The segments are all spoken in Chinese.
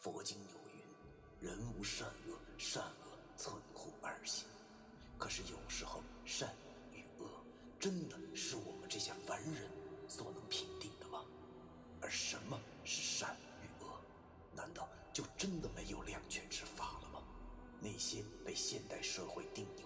佛经有云：“人无善恶，善恶寸乎二心。”可是有时候，善与恶真的是我们这些凡人所能评定的吗？而什么是善与恶？难道就真的没有两全之法了吗？那些被现代社会定义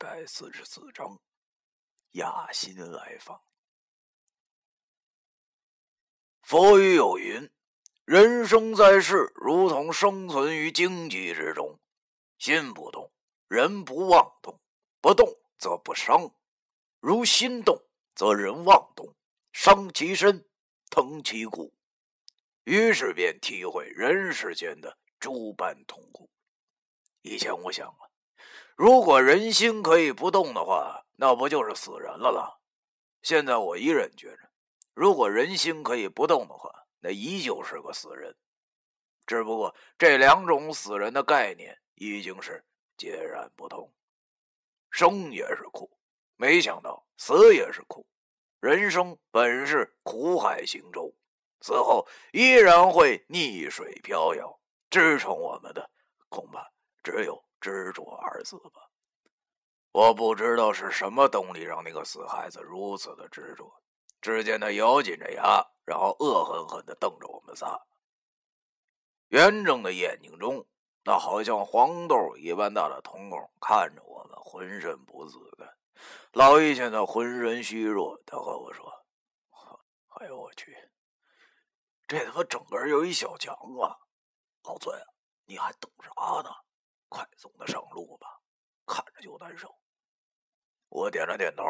百四十四章，雅心来访。佛语有云：“人生在世，如同生存于荆棘之中。心不动，人不妄动；不动则不伤。如心动，则人妄动，伤其身，疼其骨。于是便体会人世间的诸般痛苦。以前我想啊，如果人心可以不动的话，那不就是死人了了？现在我依然觉着。”如果人心可以不动的话，那依旧是个死人。只不过这两种死人的概念已经是截然不同。生也是苦，没想到死也是苦。人生本是苦海行舟，死后依然会逆水飘摇。支撑我们的，恐怕只有执着二字吧。我不知道是什么动力让那个死孩子如此的执着。只见他咬紧着牙，然后恶狠狠地瞪着我们仨，圆睁的眼睛中，那好像黄豆一般大的瞳孔看着我们，浑身不自在。老易现在浑身虚弱，他和我说：“哎呦我去，这他妈整个有一小强啊！老孙，你还等啥呢？快送他上路吧，看着就难受。”我点了点头，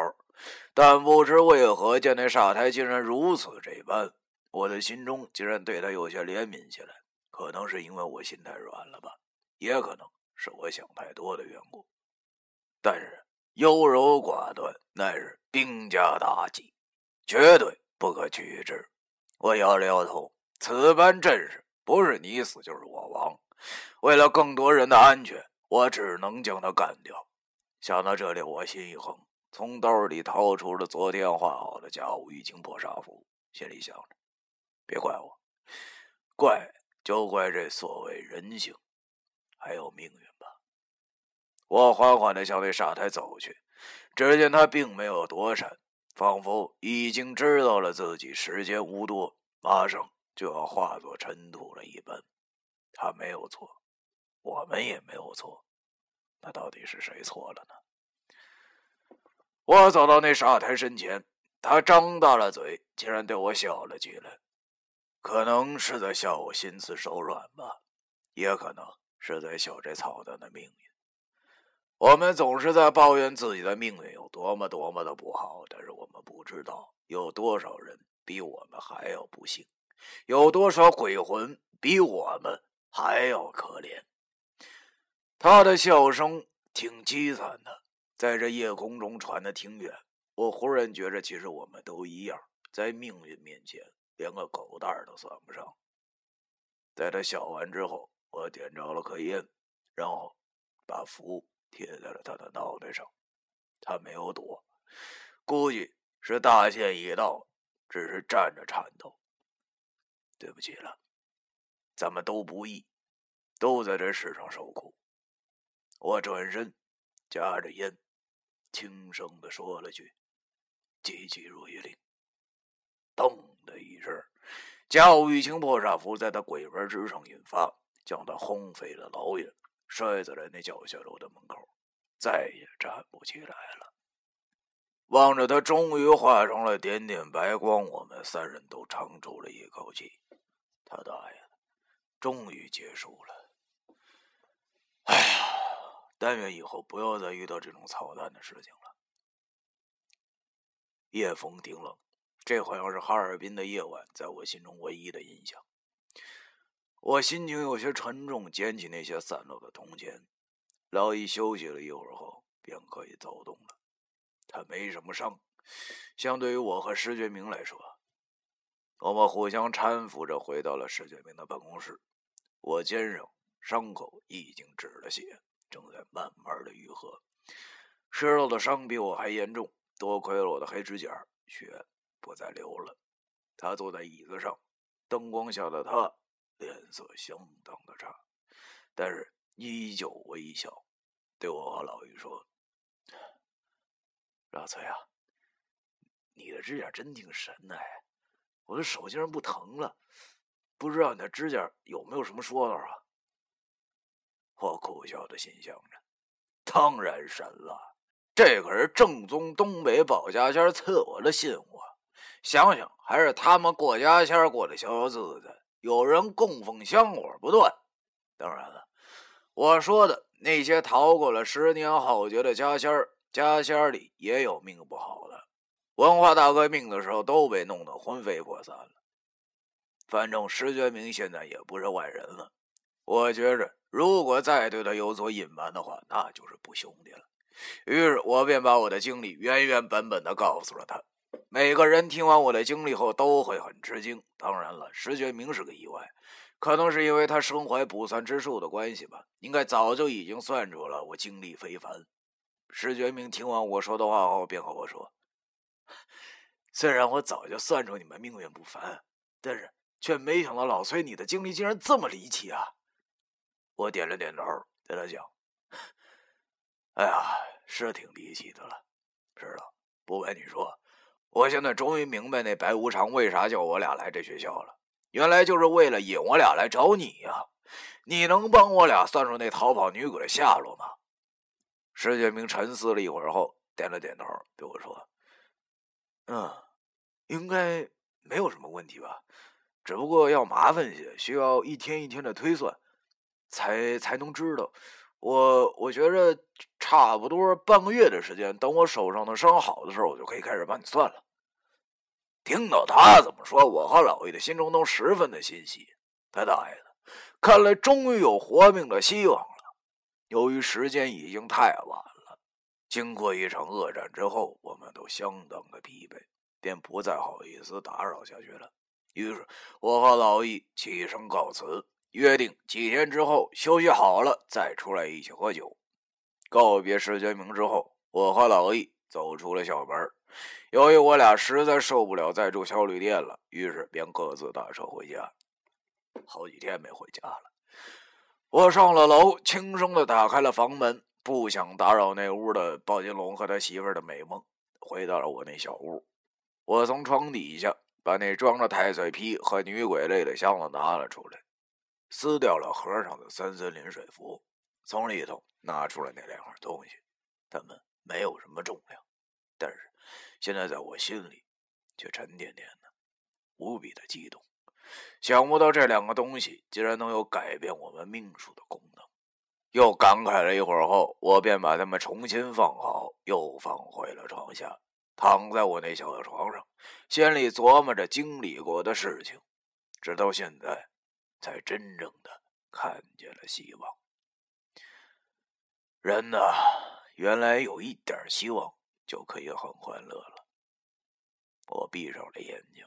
但不知为何，见那傻台竟然如此这般，我的心中竟然对他有些怜悯起来。可能是因为我心太软了吧，也可能是我想太多的缘故。但是优柔寡断乃是兵家大忌，绝对不可取之。我摇了摇头，此般阵势，不是你死就是我亡。为了更多人的安全，我只能将他干掉。想到这里，我心一横，从兜里掏出了昨天画好的家务玉清破杀符，心里想着：别怪我，怪就怪这所谓人性，还有命运吧。我缓缓地向那煞台走去，只见他并没有躲闪，仿佛已经知道了自己时间无多，马上就要化作尘土了一般。他没有错，我们也没有错。那到底是谁错了呢？我走到那傻台身前，他张大了嘴，竟然对我笑了起来。可能是在笑我心慈手软吧，也可能是在笑这操蛋的命运。我们总是在抱怨自己的命运有多么多么的不好，但是我们不知道有多少人比我们还要不幸，有多少鬼魂比我们还要可怜。他的笑声挺凄惨的，在这夜空中传的挺远。我忽然觉着，其实我们都一样，在命运面前连个狗蛋儿都算不上。在他笑完之后，我点着了颗烟，然后把符贴在了他的脑袋上。他没有躲，估计是大限已到，只是站着颤抖。对不起了，咱们都不易，都在这世上受苦。我转身，夹着烟，轻声的说了句：“急急如律令。”咚的一声，家务玉清破煞符在他鬼门之上引发，将他轰飞了老远，摔在了那脚下楼的门口，再也站不起来了。望着他终于化成了点点白光，我们三人都长出了一口气。他大爷，终于结束了！哎呀！但愿以后不要再遇到这种操蛋的事情了。夜风挺冷，这好像是哈尔滨的夜晚在我心中唯一的印象。我心情有些沉重，捡起那些散落的铜钱。老易休息了一会儿后，便可以走动了。他没什么伤，相对于我和石觉明来说，我们互相搀扶着回到了石建明的办公室。我肩上伤口已经止了血，正在慢慢的愈合。石头的伤比我还严重，多亏了我的黑指甲，血不再流了。他坐在椅子上，灯光下的他脸色相当的差，但是依旧微笑，对我和老于说：“老崔啊，你的指甲真挺神的，我的手竟然不疼了，不知道你的指甲有没有什么说道啊？”我苦笑的心想着：“当然神了。”这可是正宗东北保家仙赐我的信物，想想还是他们过家仙过得逍遥自在，有人供奉香火不断。当然了，我说的那些逃过了十年浩劫的家仙儿，家仙里也有命不好的，文化大革命的时候都被弄得魂飞魄散了。反正石觉明现在也不是外人了，我觉着如果再对他有所隐瞒的话，那就是不兄弟了。于是我便把我的经历原原本本的告诉了他。每个人听完我的经历后都会很吃惊，当然了，石觉明是个意外，可能是因为他身怀卜算之术的关系吧，应该早就已经算出了我经历非凡。石觉明听完我说的话后，便和我说：“ 虽然我早就算出你们命运不凡，但是却没想到老崔你的经历竟然这么离奇啊！”我点了点头，对他讲。哎呀，是挺离奇的了。知道，不瞒你说，我现在终于明白那白无常为啥叫我俩来这学校了。原来就是为了引我俩来找你呀。你能帮我俩算出那逃跑女鬼的下落吗？石建明沉思了一会儿后，点了点头，对我说：“嗯，应该没有什么问题吧。只不过要麻烦些，需要一天一天的推算，才才能知道。”我我觉着差不多半个月的时间，等我手上的伤好的时候，我就可以开始帮你算了。听到他这么说，我和老易的心中都十分的欣喜。他大爷的，看来终于有活命的希望了。由于时间已经太晚，经过一场恶战之后，我们都相当的疲惫，便不再好意思打扰下去了。于是，我和老易起身告辞。约定几天之后休息好了再出来一起喝酒。告别石觉明之后，我和老易走出了校门。由于我俩实在受不了再住小旅店了，于是便各自打车回家。好几天没回家了，我上了楼，轻声的打开了房门，不想打扰那屋的鲍金龙和他媳妇的美梦。回到了我那小屋，我从床底下把那装着太岁皮和女鬼类的箱子拿了出来。撕掉了盒上的三森林水符，从里头拿出了那两样东西。它们没有什么重量，但是现在在我心里却沉甸甸的，无比的激动。想不到这两个东西竟然能有改变我们命数的功能。又感慨了一会儿后，我便把它们重新放好，又放回了床下，躺在我那小床上，心里琢磨着经历过的事情，直到现在。才真正的看见了希望。人呢，原来有一点希望就可以很欢乐了。我闭上了眼睛，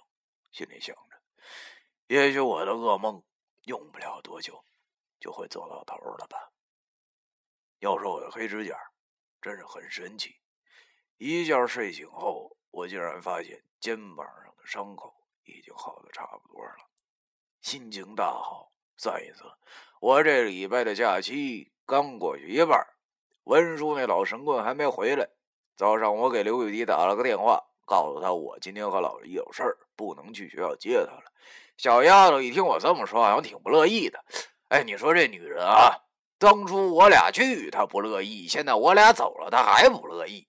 心里想着，也许我的噩梦用不了多久就会走到头了吧。要说我的黑指甲，真是很神奇。一觉睡醒后，我竟然发现肩膀上的伤口已经好的差不多了。心情大好，算一算，我这礼拜的假期刚过去一半，文书那老神棍还没回来。早上我给刘玉迪打了个电话，告诉他我今天和老姨有事儿，不能去学校接他了。小丫头一听我这么说，好像挺不乐意的。哎，你说这女人啊，当初我俩去他不乐意，现在我俩走了他还不乐意。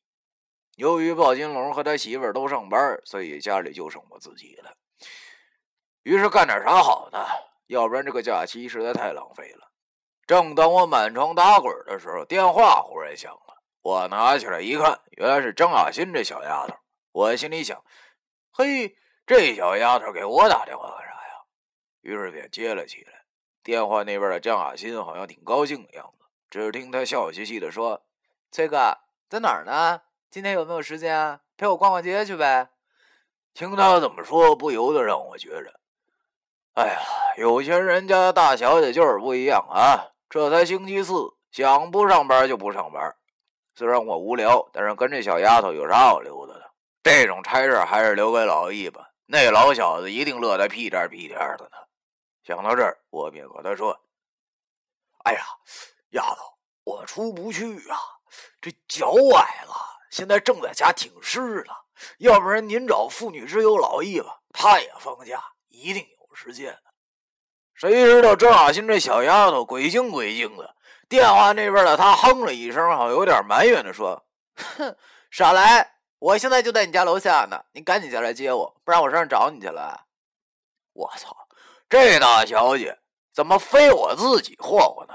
由于鲍金龙和他媳妇儿都上班，所以家里就剩我自己了。于是干点啥好呢？要不然这个假期实在太浪费了。正当我满床打滚的时候，电话忽然响了。我拿起来一看，原来是张雅欣这小丫头。我心里想：嘿，这小丫头给我打电话干啥呀？于是便接了起来。电话那边的江雅欣好像挺高兴的样子，只听他笑嘻嘻的说：“崔哥在哪儿呢？今天有没有时间啊？陪我逛逛街去呗。”听他怎么说，不由得让我觉着，哎呀，有钱人家的大小姐就是不一样啊！这才星期四，想不上班就不上班。虽然我无聊，但是跟这小丫头有啥好溜达的？这种差事还是留给老易吧。那老小子一定乐得屁颠屁颠的呢。想到这儿，我便和他说：“哎呀，丫头，我出不去啊，这脚崴了，现在正在家挺尸呢。要不然您找妇女之友老易吧，他也放假，一定有时间的。”谁知道张雅欣这小丫头鬼精鬼精的，电话那边的她哼了一声，好像有点埋怨的说：“哼，少来！我现在就在你家楼下呢，你赶紧下来接我，不然我上找你去了。”我操！这大小姐怎么非我自己霍霍呢？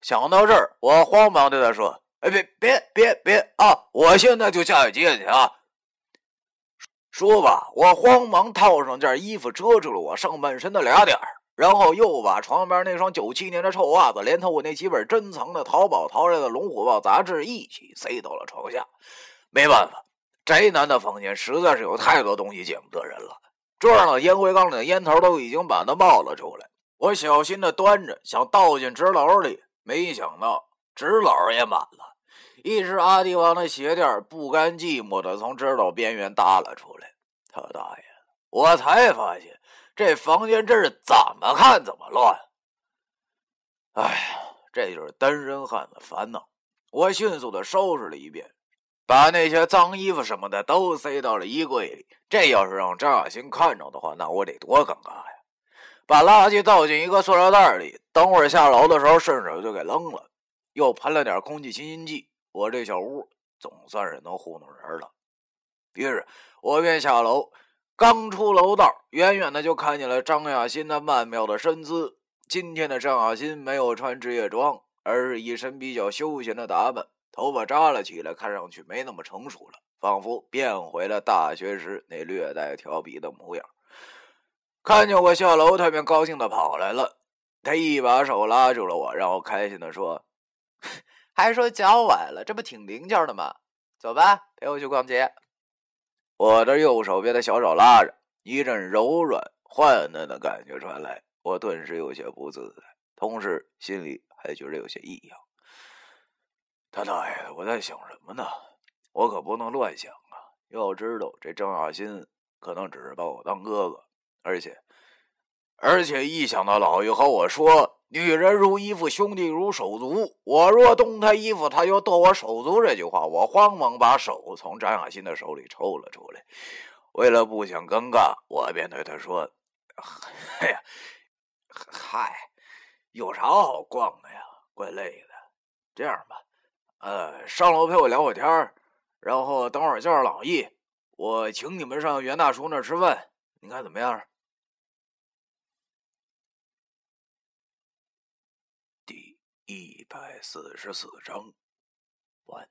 想到这儿，我慌忙对她说：“哎，别别别别啊！我现在就下去接你啊！”说吧，我慌忙套上件衣服，遮住了我上半身的俩点儿然后又把床边那双九七年的臭袜子，连同我那几本珍藏的淘宝淘来的《龙虎豹》杂志一起塞到了床下。没办法，宅男的房间实在是有太多东西见不得人了。桌上的烟灰缸里的烟头都已经把它冒了出来，我小心的端着想倒进纸篓里，没想到纸篓也满了。一只阿迪王的鞋垫不甘寂寞的从纸篓边缘耷了出来。他大爷！我才发现这房间真是怎么看怎么乱。哎呀，这就是单身汉的烦恼。我迅速的收拾了一遍。把那些脏衣服什么的都塞到了衣柜里。这要是让张雅欣看着的话，那我得多尴尬呀！把垃圾倒进一个塑料袋里，等会儿下楼的时候顺手就给扔了。又喷了点空气清新剂，我这小屋总算是能糊弄人了。于是，我便下楼。刚出楼道，远远的就看见了张雅欣那曼妙的身姿。今天的张雅欣没有穿职业装，而是一身比较休闲的打扮。头发扎了起来，看上去没那么成熟了，仿佛变回了大学时那略带调皮的模样。看见我下楼，他便高兴的跑来了。他一把手拉住了我，然后开心的说：“ 还说脚崴了，这不挺灵巧的吗？走吧，陪我去逛街。”我的右手被他小手拉着，一阵柔软幻嫩的感觉传来，我顿时有些不自在，同时心里还觉得有些异样。他大爷的！我在想什么呢？我可不能乱想啊！要知道，这张雅欣可能只是把我当哥哥，而且，而且一想到老爷和我说“女人如衣服，兄弟如手足”，我若动他衣服，他就剁我手足这句话，我慌忙把手从张雅欣的手里抽了出来。为了不想尴尬，我便对他说：“哎呀，嗨，有啥好逛的呀？怪累的。这样吧。”呃，上楼陪我聊会天儿，然后等会儿叫上老易，我请你们上袁大叔那儿吃饭，你看怎么样？第一百四十四章完。